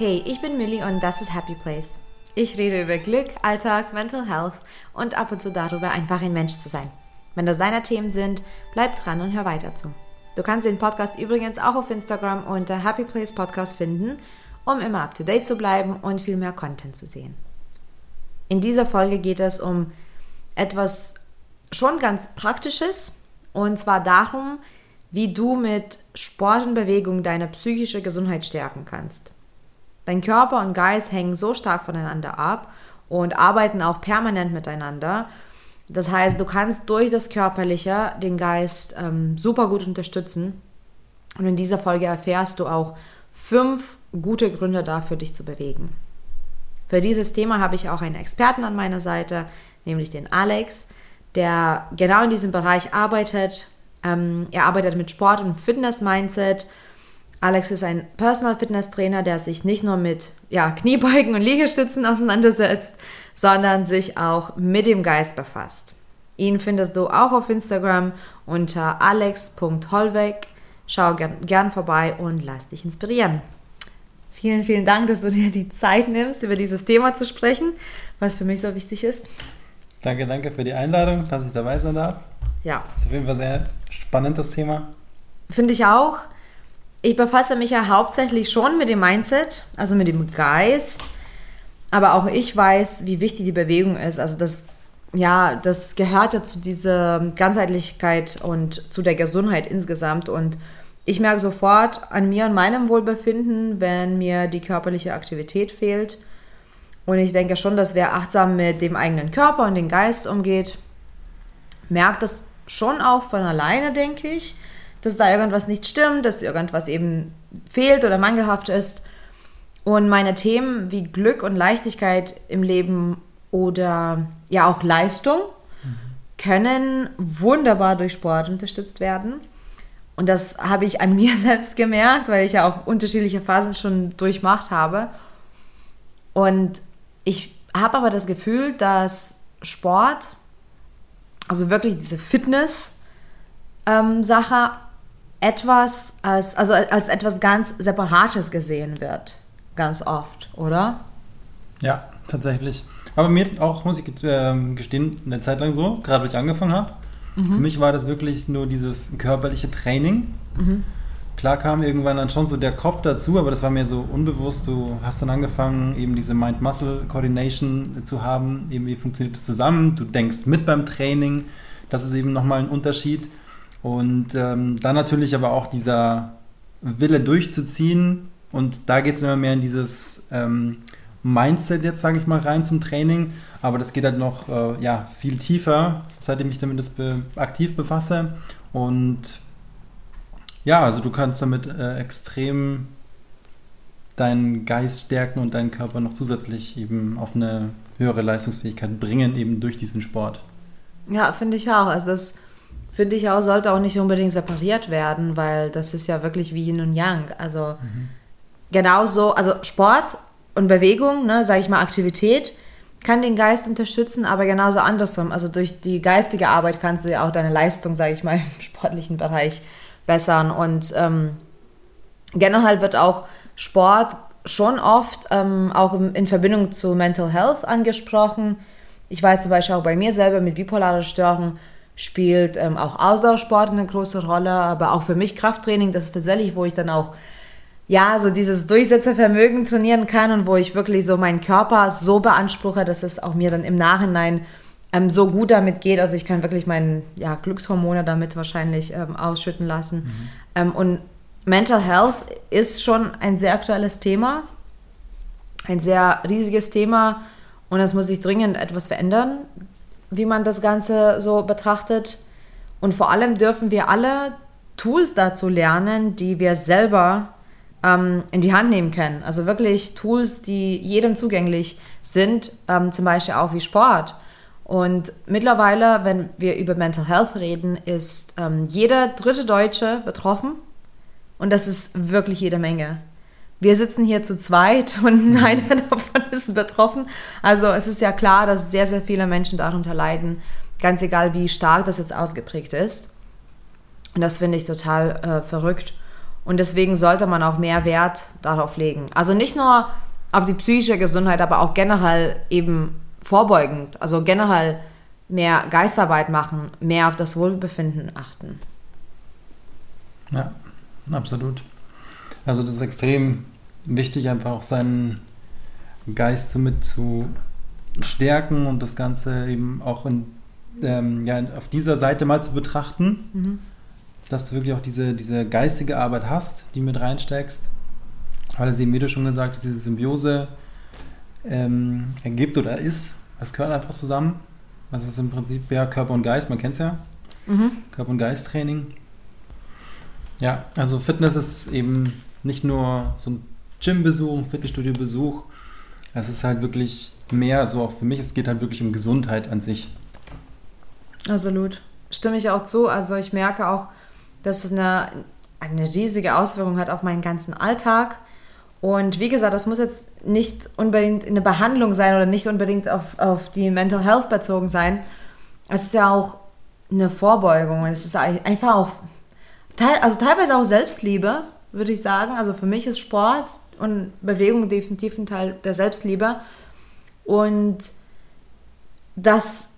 Hey, ich bin Millie und das ist Happy Place. Ich rede über Glück, Alltag, Mental Health und ab und zu darüber, einfach ein Mensch zu sein. Wenn das deine Themen sind, bleib dran und hör weiter zu. Du kannst den Podcast übrigens auch auf Instagram unter Happy Place Podcast finden, um immer up to date zu bleiben und viel mehr Content zu sehen. In dieser Folge geht es um etwas schon ganz Praktisches und zwar darum, wie du mit Sport und Bewegung deine psychische Gesundheit stärken kannst. Dein Körper und Geist hängen so stark voneinander ab und arbeiten auch permanent miteinander. Das heißt, du kannst durch das Körperliche den Geist ähm, super gut unterstützen. Und in dieser Folge erfährst du auch fünf gute Gründe dafür, dich zu bewegen. Für dieses Thema habe ich auch einen Experten an meiner Seite, nämlich den Alex, der genau in diesem Bereich arbeitet. Ähm, er arbeitet mit Sport und Fitness-Mindset. Alex ist ein Personal Fitness Trainer, der sich nicht nur mit ja, Kniebeugen und Liegestützen auseinandersetzt, sondern sich auch mit dem Geist befasst. Ihn findest du auch auf Instagram unter alex.holweg. Schau gern, gern vorbei und lass dich inspirieren. Vielen, vielen Dank, dass du dir die Zeit nimmst, über dieses Thema zu sprechen, was für mich so wichtig ist. Danke, danke für die Einladung, dass ich dabei sein darf. Ja. Das ist auf jeden Fall sehr spannend, das Thema. Finde ich auch. Ich befasse mich ja hauptsächlich schon mit dem Mindset, also mit dem Geist. Aber auch ich weiß, wie wichtig die Bewegung ist. Also das, ja, das gehört ja zu dieser Ganzheitlichkeit und zu der Gesundheit insgesamt. Und ich merke sofort an mir und meinem Wohlbefinden, wenn mir die körperliche Aktivität fehlt. Und ich denke schon, dass wer achtsam mit dem eigenen Körper und dem Geist umgeht, merkt das schon auch von alleine, denke ich, dass da irgendwas nicht stimmt, dass irgendwas eben fehlt oder mangelhaft ist. Und meine Themen wie Glück und Leichtigkeit im Leben oder ja auch Leistung können wunderbar durch Sport unterstützt werden. Und das habe ich an mir selbst gemerkt, weil ich ja auch unterschiedliche Phasen schon durchmacht habe. Und ich habe aber das Gefühl, dass Sport, also wirklich diese Fitness-Sache, ähm, etwas als, also als etwas ganz Separates gesehen wird. Ganz oft, oder? Ja, tatsächlich. Aber mir auch, muss ich äh, gestehen, eine Zeit lang so, gerade als ich angefangen habe. Mhm. Für mich war das wirklich nur dieses körperliche Training. Mhm. Klar kam irgendwann dann schon so der Kopf dazu, aber das war mir so unbewusst. Du hast dann angefangen, eben diese Mind-Muscle-Coordination zu haben. Eben wie funktioniert das zusammen? Du denkst mit beim Training. Das ist eben nochmal ein Unterschied. Und ähm, dann natürlich aber auch dieser Wille durchzuziehen. Und da geht es immer mehr in dieses ähm, Mindset jetzt, sage ich mal, rein zum Training. Aber das geht halt noch äh, ja, viel tiefer, seitdem ich damit das be aktiv befasse. Und ja, also du kannst damit äh, extrem deinen Geist stärken und deinen Körper noch zusätzlich eben auf eine höhere Leistungsfähigkeit bringen, eben durch diesen Sport. Ja, finde ich auch. Also das finde ich auch, sollte auch nicht unbedingt separiert werden, weil das ist ja wirklich wie Yin und Yang. Also mhm. genauso, also Sport und Bewegung, ne, sage ich mal, Aktivität kann den Geist unterstützen, aber genauso andersrum. Also durch die geistige Arbeit kannst du ja auch deine Leistung, sage ich mal, im sportlichen Bereich bessern. Und ähm, generell wird auch Sport schon oft ähm, auch in Verbindung zu Mental Health angesprochen. Ich weiß zum Beispiel auch bei mir selber mit bipolarer Störung spielt ähm, auch Ausdauersport eine große Rolle, aber auch für mich Krafttraining, das ist tatsächlich, wo ich dann auch ja, so dieses Durchsetzervermögen trainieren kann und wo ich wirklich so meinen Körper so beanspruche, dass es auch mir dann im Nachhinein ähm, so gut damit geht. Also ich kann wirklich meine ja, Glückshormone damit wahrscheinlich ähm, ausschütten lassen. Mhm. Ähm, und Mental Health ist schon ein sehr aktuelles Thema, ein sehr riesiges Thema und es muss sich dringend etwas verändern wie man das Ganze so betrachtet. Und vor allem dürfen wir alle Tools dazu lernen, die wir selber ähm, in die Hand nehmen können. Also wirklich Tools, die jedem zugänglich sind, ähm, zum Beispiel auch wie Sport. Und mittlerweile, wenn wir über Mental Health reden, ist ähm, jeder dritte Deutsche betroffen. Und das ist wirklich jede Menge wir sitzen hier zu zweit und mhm. einer davon ist betroffen. Also es ist ja klar, dass sehr, sehr viele Menschen darunter leiden, ganz egal wie stark das jetzt ausgeprägt ist. Und das finde ich total äh, verrückt. Und deswegen sollte man auch mehr Wert darauf legen. Also nicht nur auf die psychische Gesundheit, aber auch generell eben vorbeugend. Also generell mehr Geistarbeit machen, mehr auf das Wohlbefinden achten. Ja, absolut. Also das ist extrem wichtig, einfach auch seinen Geist somit zu stärken und das Ganze eben auch in, ähm, ja, auf dieser Seite mal zu betrachten, mhm. dass du wirklich auch diese, diese geistige Arbeit hast, die mit reinsteckst, weil es eben, wie du schon gesagt hast, diese Symbiose ähm, ergibt oder ist. Es gehört einfach zusammen. Das ist im Prinzip ja Körper und Geist, man kennt es ja. Mhm. Körper- und Geisttraining. Ja, also Fitness ist eben nicht nur so ein Gym-Besuch, ein Fitnessstudio-Besuch. Es ist halt wirklich mehr, so auch für mich, es geht halt wirklich um Gesundheit an sich. Absolut. Stimme ich auch zu. Also ich merke auch, dass es eine, eine riesige Auswirkung hat auf meinen ganzen Alltag. Und wie gesagt, das muss jetzt nicht unbedingt eine Behandlung sein oder nicht unbedingt auf, auf die Mental Health bezogen sein. Es ist ja auch eine Vorbeugung. Es ist einfach auch, also teilweise auch Selbstliebe, würde ich sagen. Also für mich ist Sport und Bewegung definitiv ein Teil der Selbstliebe. Und das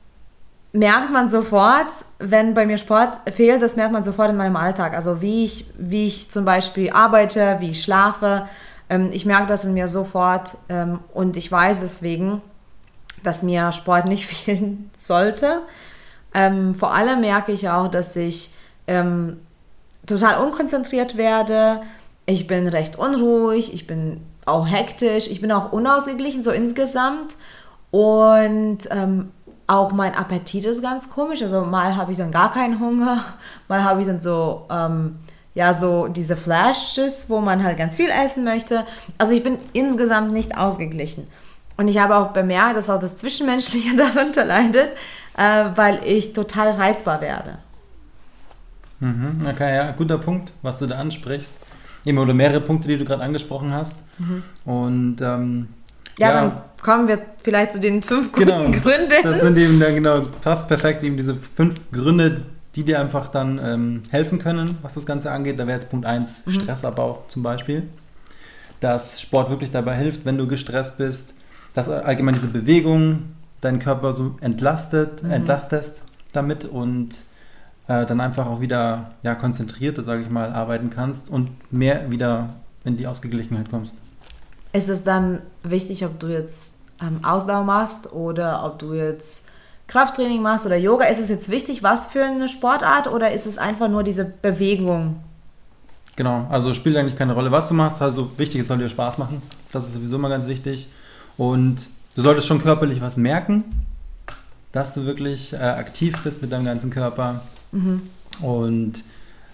merkt man sofort, wenn bei mir Sport fehlt, das merkt man sofort in meinem Alltag. Also wie ich, wie ich zum Beispiel arbeite, wie ich schlafe. Ähm, ich merke das in mir sofort ähm, und ich weiß deswegen, dass mir Sport nicht fehlen sollte. Ähm, vor allem merke ich auch, dass ich total unkonzentriert werde. Ich bin recht unruhig, ich bin auch hektisch, ich bin auch unausgeglichen, so insgesamt. Und ähm, auch mein Appetit ist ganz komisch. Also mal habe ich dann gar keinen Hunger, mal habe ich dann so, ähm, ja, so diese Flashes, wo man halt ganz viel essen möchte. Also ich bin insgesamt nicht ausgeglichen. Und ich habe auch bemerkt, dass auch das Zwischenmenschliche darunter leidet, äh, weil ich total reizbar werde. Mhm, okay, ja, guter Punkt, was du da ansprichst. Eben, oder mehrere Punkte, die du gerade angesprochen hast. Mhm. Und ähm, ja, ja, dann kommen wir vielleicht zu den fünf guten genau, Gründen. Das sind eben dann genau fast perfekt, eben diese fünf Gründe, die dir einfach dann ähm, helfen können, was das Ganze angeht. Da wäre jetzt Punkt 1 mhm. Stressabbau zum Beispiel. Dass Sport wirklich dabei hilft, wenn du gestresst bist, dass allgemein diese Bewegung deinen Körper so entlastet, mhm. entlastest damit und äh, dann einfach auch wieder ja, konzentrierter, sage ich mal, arbeiten kannst und mehr wieder in die Ausgeglichenheit kommst. Ist es dann wichtig, ob du jetzt ähm, Ausdauer machst oder ob du jetzt Krafttraining machst oder Yoga? Ist es jetzt wichtig, was für eine Sportart oder ist es einfach nur diese Bewegung? Genau, also spielt eigentlich keine Rolle, was du machst. Also wichtig, es soll dir Spaß machen. Das ist sowieso immer ganz wichtig. Und du solltest schon körperlich was merken, dass du wirklich äh, aktiv bist mit deinem ganzen Körper. Mhm. Und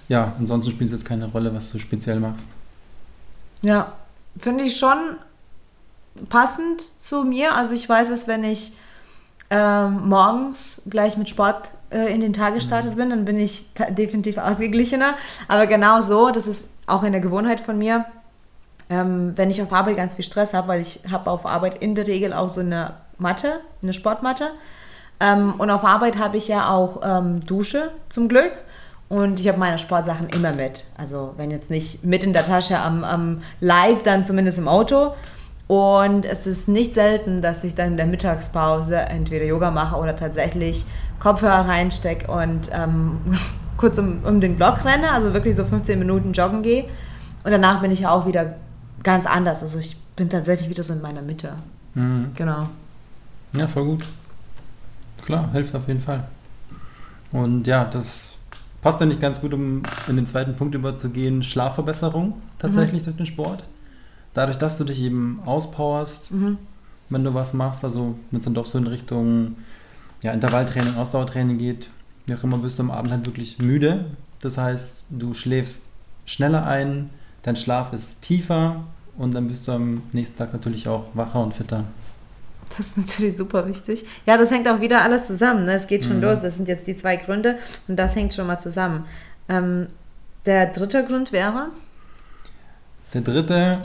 ja, ansonsten spielt es jetzt keine Rolle, was du speziell machst. Ja, finde ich schon passend zu mir. Also ich weiß es, wenn ich äh, morgens gleich mit Sport äh, in den Tag gestartet mhm. bin, dann bin ich definitiv ausgeglichener. Aber genau so, das ist auch eine Gewohnheit von mir, ähm, wenn ich auf Arbeit ganz viel Stress habe, weil ich habe auf Arbeit in der Regel auch so eine Matte, eine Sportmatte. Ähm, und auf Arbeit habe ich ja auch ähm, Dusche zum Glück. Und ich habe meine Sportsachen immer mit. Also wenn jetzt nicht mit in der Tasche am, am Leib, dann zumindest im Auto. Und es ist nicht selten, dass ich dann in der Mittagspause entweder Yoga mache oder tatsächlich Kopfhörer reinstecke und ähm, kurz um, um den Block renne, also wirklich so 15 Minuten joggen gehe. Und danach bin ich auch wieder ganz anders. Also ich bin tatsächlich wieder so in meiner Mitte. Mhm. Genau. Ja, voll gut. Klar, hilft auf jeden Fall. Und ja, das passt ja nicht ganz gut, um in den zweiten Punkt überzugehen. Schlafverbesserung tatsächlich mhm. durch den Sport. Dadurch, dass du dich eben auspowerst, mhm. wenn du was machst, also wenn es dann doch so in Richtung ja, Intervalltraining, Ausdauertraining geht, wie auch immer, bist du am Abend halt wirklich müde. Das heißt, du schläfst schneller ein, dein Schlaf ist tiefer und dann bist du am nächsten Tag natürlich auch wacher und fitter. Das ist natürlich super wichtig. Ja, das hängt auch wieder alles zusammen. Ne? Es geht schon mhm. los. Das sind jetzt die zwei Gründe und das hängt schon mal zusammen. Ähm, der dritte Grund wäre? Der dritte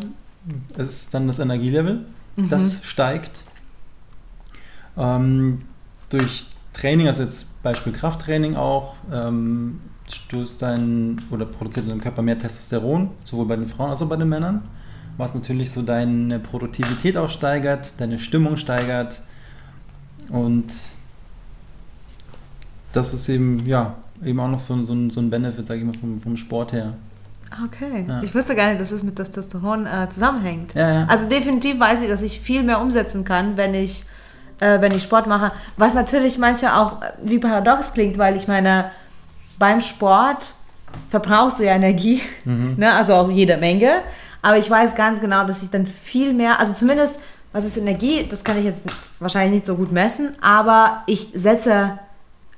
ist dann das Energielevel. Mhm. Das steigt. Ähm, durch Training, also jetzt Beispiel Krafttraining auch, ähm, stößt dein oder produziert dein Körper mehr Testosteron, sowohl bei den Frauen als auch bei den Männern, was natürlich so deine Produktivität auch steigert, deine Stimmung steigert und das ist eben, ja, eben auch noch so, so, so ein Benefit, sage ich mal, vom, vom Sport her. Okay. Ja. Ich wusste gar nicht, dass es mit Testosteron äh, zusammenhängt. Ja, ja. Also definitiv weiß ich, dass ich viel mehr umsetzen kann, wenn ich, äh, wenn ich Sport mache. Was natürlich manchmal auch äh, wie paradox klingt, weil ich meine, beim Sport verbrauchst du ja Energie, mhm. ne? also auch jede Menge. Aber ich weiß ganz genau, dass ich dann viel mehr, also zumindest was ist Energie, das kann ich jetzt wahrscheinlich nicht so gut messen, aber ich setze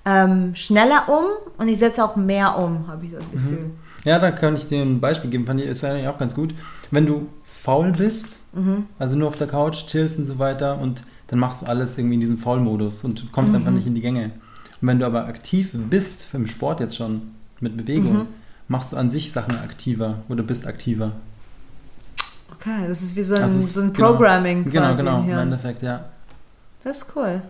ähm, schneller um und ich setze auch mehr um, habe ich das. Gefühl. Mhm. Ja, da kann ich dir ein Beispiel geben, fand ich, ist eigentlich auch ganz gut. Wenn du faul bist, mhm. also nur auf der Couch chillst und so weiter und dann machst du alles irgendwie in diesem Faul-Modus und kommst mhm. einfach nicht in die Gänge. Und wenn du aber aktiv bist, im Sport jetzt schon, mit Bewegung, mhm. machst du an sich Sachen aktiver oder bist aktiver. Okay, das ist wie so ein, also so ein genau, Programming genau, quasi. Genau, genau, im Endeffekt, ja. Das ist cool.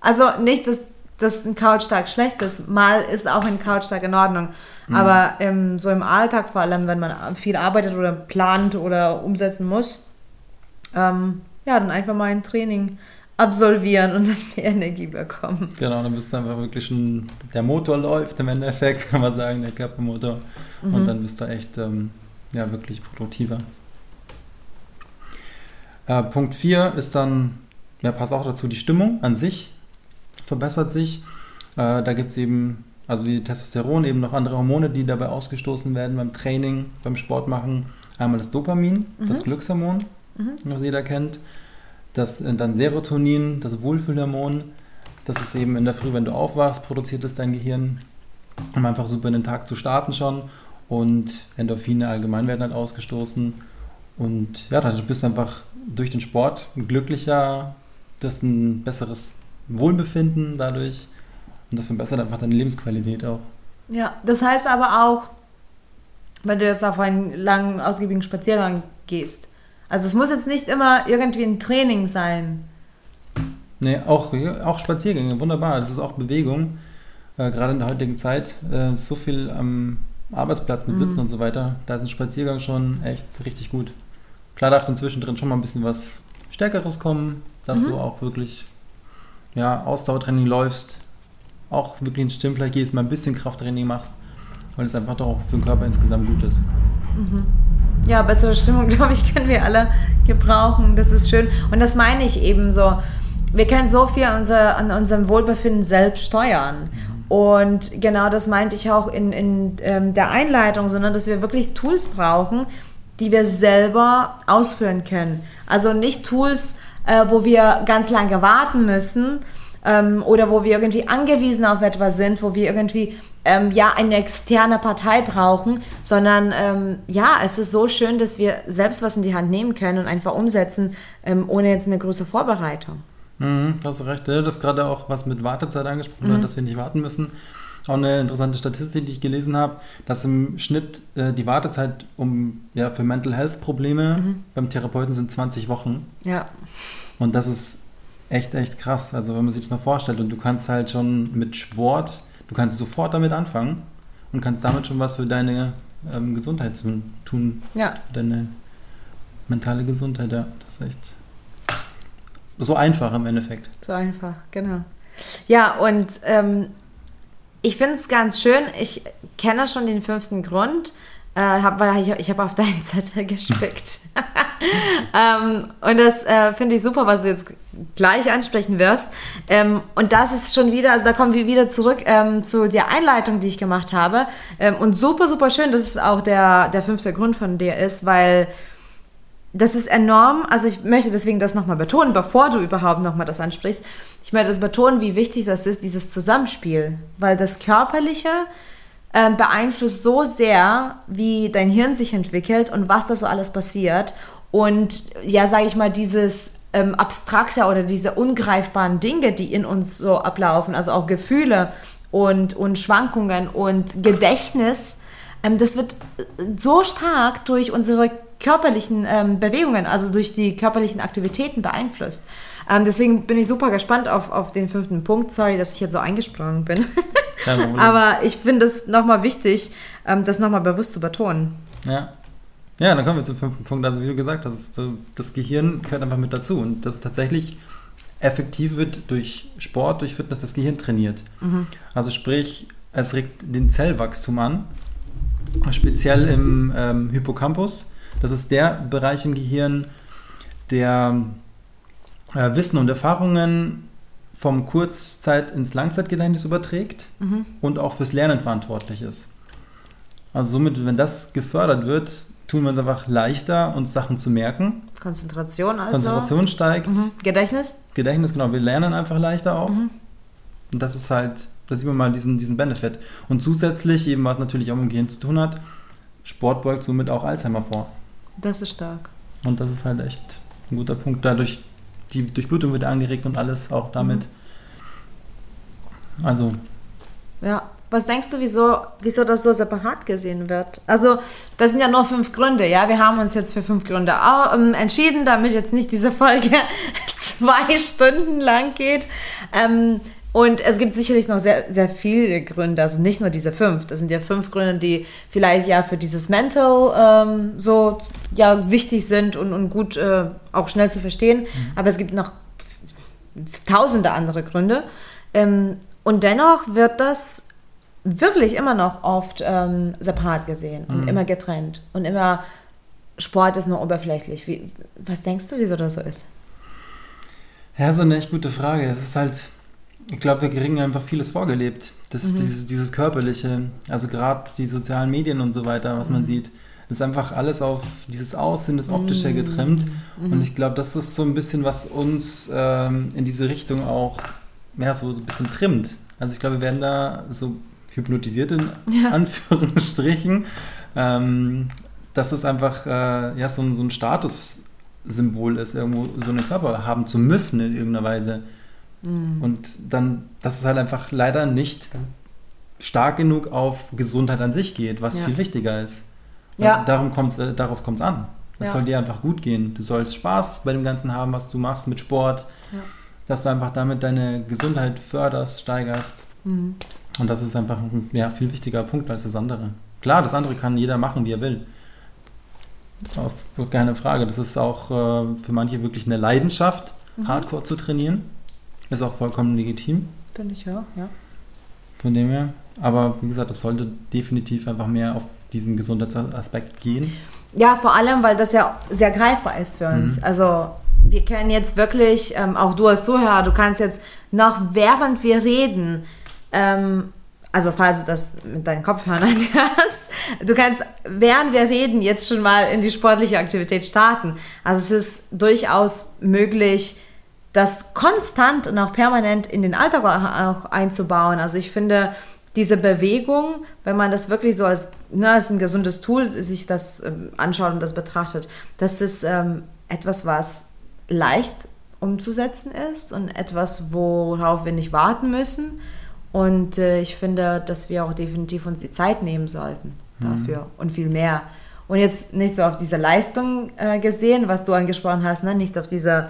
Also nicht, dass, dass ein Couchtag schlecht ist. Mal ist auch ein Couchtag in Ordnung. Mhm. Aber ähm, so im Alltag, vor allem wenn man viel arbeitet oder plant oder umsetzen muss, ähm, ja, dann einfach mal ein Training absolvieren und dann mehr Energie bekommen. Genau, dann bist du einfach wirklich schon, der Motor läuft im Endeffekt, kann man sagen, der Körpermotor. Mhm. Und dann bist du echt, ähm, ja, wirklich produktiver. Äh, Punkt 4 ist dann, ja, passt auch dazu, die Stimmung an sich verbessert sich. Äh, da gibt es eben also wie Testosteron, eben noch andere Hormone, die dabei ausgestoßen werden beim Training, beim Sport machen. Einmal das Dopamin, mhm. das Glückshormon, mhm. was jeder kennt. Das äh, dann Serotonin, das Wohlfühlhormon. Das ist eben in der Früh, wenn du aufwachst, produziert es dein Gehirn, um einfach super in den Tag zu starten schon. Und Endorphine allgemein werden halt ausgestoßen. Und ja, dann bist du einfach durch den Sport glücklicher, du hast ein besseres Wohlbefinden dadurch und das verbessert einfach deine Lebensqualität auch. Ja, das heißt aber auch, wenn du jetzt auf einen langen, ausgiebigen Spaziergang gehst. Also es muss jetzt nicht immer irgendwie ein Training sein. Nee, auch, auch Spaziergänge, wunderbar. Das ist auch Bewegung. Äh, gerade in der heutigen Zeit äh, so viel am Arbeitsplatz mit Sitzen mhm. und so weiter. Da ist ein Spaziergang schon echt richtig gut. Klar darf dann zwischendrin schon mal ein bisschen was Stärkeres kommen, dass mhm. du auch wirklich ja, Ausdauertraining läufst, auch wirklich ins Stimmfleisch gehst, mal ein bisschen Krafttraining machst, weil es einfach doch auch für den Körper insgesamt gut ist. Mhm. Ja, bessere Stimmung, glaube ich, können wir alle gebrauchen. Das ist schön. Und das meine ich eben so. Wir können so viel an, unser, an unserem Wohlbefinden selbst steuern. Und genau das meinte ich auch in, in ähm, der Einleitung, sondern dass wir wirklich Tools brauchen, die wir selber ausführen können. Also nicht Tools, äh, wo wir ganz lange warten müssen, ähm, oder wo wir irgendwie angewiesen auf etwas sind, wo wir irgendwie ähm, ja eine externe Partei brauchen, sondern ähm, ja, es ist so schön, dass wir selbst was in die Hand nehmen können und einfach umsetzen, ähm, ohne jetzt eine große Vorbereitung. Mhm, hast du recht. Du hast gerade auch was mit Wartezeit angesprochen, mhm. dass wir nicht warten müssen. Auch eine interessante Statistik, die ich gelesen habe, dass im Schnitt äh, die Wartezeit um, ja, für Mental Health Probleme mhm. beim Therapeuten sind 20 Wochen. Ja. Und das ist echt, echt krass. Also wenn man sich das mal vorstellt und du kannst halt schon mit Sport, du kannst sofort damit anfangen und kannst damit schon was für deine ähm, Gesundheit tun. Ja. Für deine mentale Gesundheit, ja. Das ist echt so einfach im Endeffekt. So einfach, genau. Ja, und ähm, ich finde es ganz schön. Ich kenne schon den fünften Grund. Äh, hab, weil ich, ich habe auf deinen Zettel gespickt. ähm, und das äh, finde ich super, was du jetzt gleich ansprechen wirst. Ähm, und das ist schon wieder, also da kommen wir wieder zurück ähm, zu der Einleitung, die ich gemacht habe. Ähm, und super, super schön, dass es auch der, der fünfte Grund von dir ist, weil das ist enorm. Also ich möchte deswegen das nochmal betonen, bevor du überhaupt nochmal das ansprichst. Ich möchte das betonen, wie wichtig das ist, dieses Zusammenspiel. Weil das Körperliche ähm, beeinflusst so sehr, wie dein Hirn sich entwickelt und was da so alles passiert. Und ja, sage ich mal, dieses ähm, abstrakter oder diese ungreifbaren Dinge, die in uns so ablaufen, also auch Gefühle und, und Schwankungen und Gedächtnis, ähm, das wird so stark durch unsere körperlichen ähm, Bewegungen, also durch die körperlichen Aktivitäten beeinflusst. Ähm, deswegen bin ich super gespannt auf, auf den fünften Punkt. Sorry, dass ich jetzt so eingesprungen bin. Aber ich finde es nochmal wichtig, ähm, das nochmal bewusst zu betonen. Ja. Ja, dann kommen wir zum fünften Punkt. Also wie du gesagt hast, das Gehirn gehört einfach mit dazu. Und das tatsächlich effektiv wird durch Sport, durch Fitness das Gehirn trainiert. Mhm. Also sprich, es regt den Zellwachstum an, speziell im ähm, Hippocampus. Das ist der Bereich im Gehirn, der äh, Wissen und Erfahrungen vom Kurzzeit- ins Langzeitgedächtnis überträgt mhm. und auch fürs Lernen verantwortlich ist. Also somit, wenn das gefördert wird, tun wir uns einfach leichter, uns Sachen zu merken. Konzentration also. Konzentration steigt. Mhm. Gedächtnis? Gedächtnis, genau. Wir lernen einfach leichter auch. Mhm. Und das ist halt, da sieht man mal diesen, diesen Benefit. Und zusätzlich, eben was natürlich auch mit dem Gehirn zu tun hat, Sport beugt somit auch Alzheimer vor. Das ist stark. Und das ist halt echt ein guter Punkt. Dadurch, die Durchblutung wird angeregt und alles auch damit. Mhm. Also. Ja, was denkst du, wieso, wieso das so separat gesehen wird? Also, das sind ja nur fünf Gründe, ja. Wir haben uns jetzt für fünf Gründe ähm, entschieden, damit jetzt nicht diese Folge zwei Stunden lang geht. Ähm, und es gibt sicherlich noch sehr, sehr viele Gründe, also nicht nur diese fünf. Das sind ja fünf Gründe, die vielleicht ja für dieses Mental ähm, so ja, wichtig sind und, und gut äh, auch schnell zu verstehen. Mhm. Aber es gibt noch tausende andere Gründe. Ähm, und dennoch wird das wirklich immer noch oft ähm, separat gesehen und mhm. immer getrennt und immer Sport ist nur oberflächlich. Wie, was denkst du, wieso das so ist? Ja, das ist eine echt gute Frage. Es ist halt, ich glaube, wir kriegen einfach vieles vorgelebt. Das ist mhm. dieses, dieses Körperliche, also gerade die sozialen Medien und so weiter, was mhm. man sieht. Das ist einfach alles auf dieses Aussehen, das Optische mhm. getrimmt. Mhm. Und ich glaube, das ist so ein bisschen, was uns ähm, in diese Richtung auch ja, so ein bisschen trimmt. Also ich glaube, wir werden da so hypnotisiert in ja. Anführungsstrichen. Ähm, dass es einfach äh, ja, so, so ein Statussymbol ist, irgendwo so einen Körper haben zu müssen in irgendeiner Weise. Mhm. Und dann, dass es halt einfach leider nicht stark genug auf Gesundheit an sich geht, was ja. viel wichtiger ist. ja. Darum kommt's, äh, darauf kommt es an. Es ja. soll dir einfach gut gehen. Du sollst Spaß bei dem Ganzen haben, was du machst mit Sport. Ja. Dass du einfach damit deine Gesundheit förderst, steigerst. Mhm. Und das ist einfach ein ja, viel wichtiger Punkt als das andere. Klar, das andere kann jeder machen, wie er will. Auf, keine Frage. Das ist auch äh, für manche wirklich eine Leidenschaft, mhm. Hardcore zu trainieren. Ist auch vollkommen legitim. Finde ich auch, ja. Von dem her. Aber wie gesagt, es sollte definitiv einfach mehr auf diesen Gesundheitsaspekt gehen. Ja, vor allem, weil das ja sehr greifbar ist für uns. Mhm. Also wir können jetzt wirklich, ähm, auch du als Zuhörer, du kannst jetzt noch während wir reden, ähm, also falls du das mit deinen Kopfhörern hörst, du kannst, während wir reden, jetzt schon mal in die sportliche Aktivität starten. Also es ist durchaus möglich, das konstant und auch permanent in den Alltag auch einzubauen. Also ich finde, diese Bewegung, wenn man das wirklich so als, ne, als ein gesundes Tool sich das ähm, anschaut und das betrachtet, das ist ähm, etwas, was leicht umzusetzen ist und etwas, worauf wir nicht warten müssen und äh, ich finde, dass wir auch definitiv uns die Zeit nehmen sollten dafür mhm. und viel mehr. Und jetzt nicht so auf diese Leistung äh, gesehen, was du angesprochen hast, ne? nicht auf diese,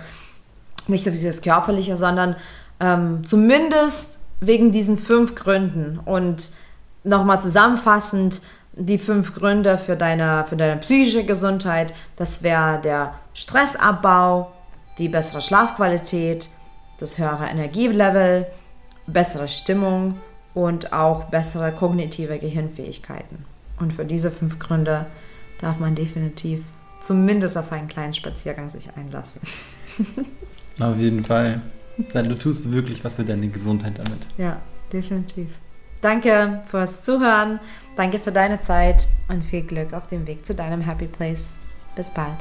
nicht auf dieses Körperliche, sondern ähm, zumindest wegen diesen fünf Gründen. Und nochmal zusammenfassend, die fünf Gründe für deine, für deine psychische Gesundheit, das wäre der Stressabbau, die bessere Schlafqualität, das höhere Energielevel, bessere Stimmung und auch bessere kognitive Gehirnfähigkeiten. Und für diese fünf Gründe darf man definitiv zumindest auf einen kleinen Spaziergang sich einlassen. auf jeden Fall. Denn du tust wirklich was für deine Gesundheit damit. Ja, definitiv. Danke fürs Zuhören, danke für deine Zeit und viel Glück auf dem Weg zu deinem Happy Place. Bis bald.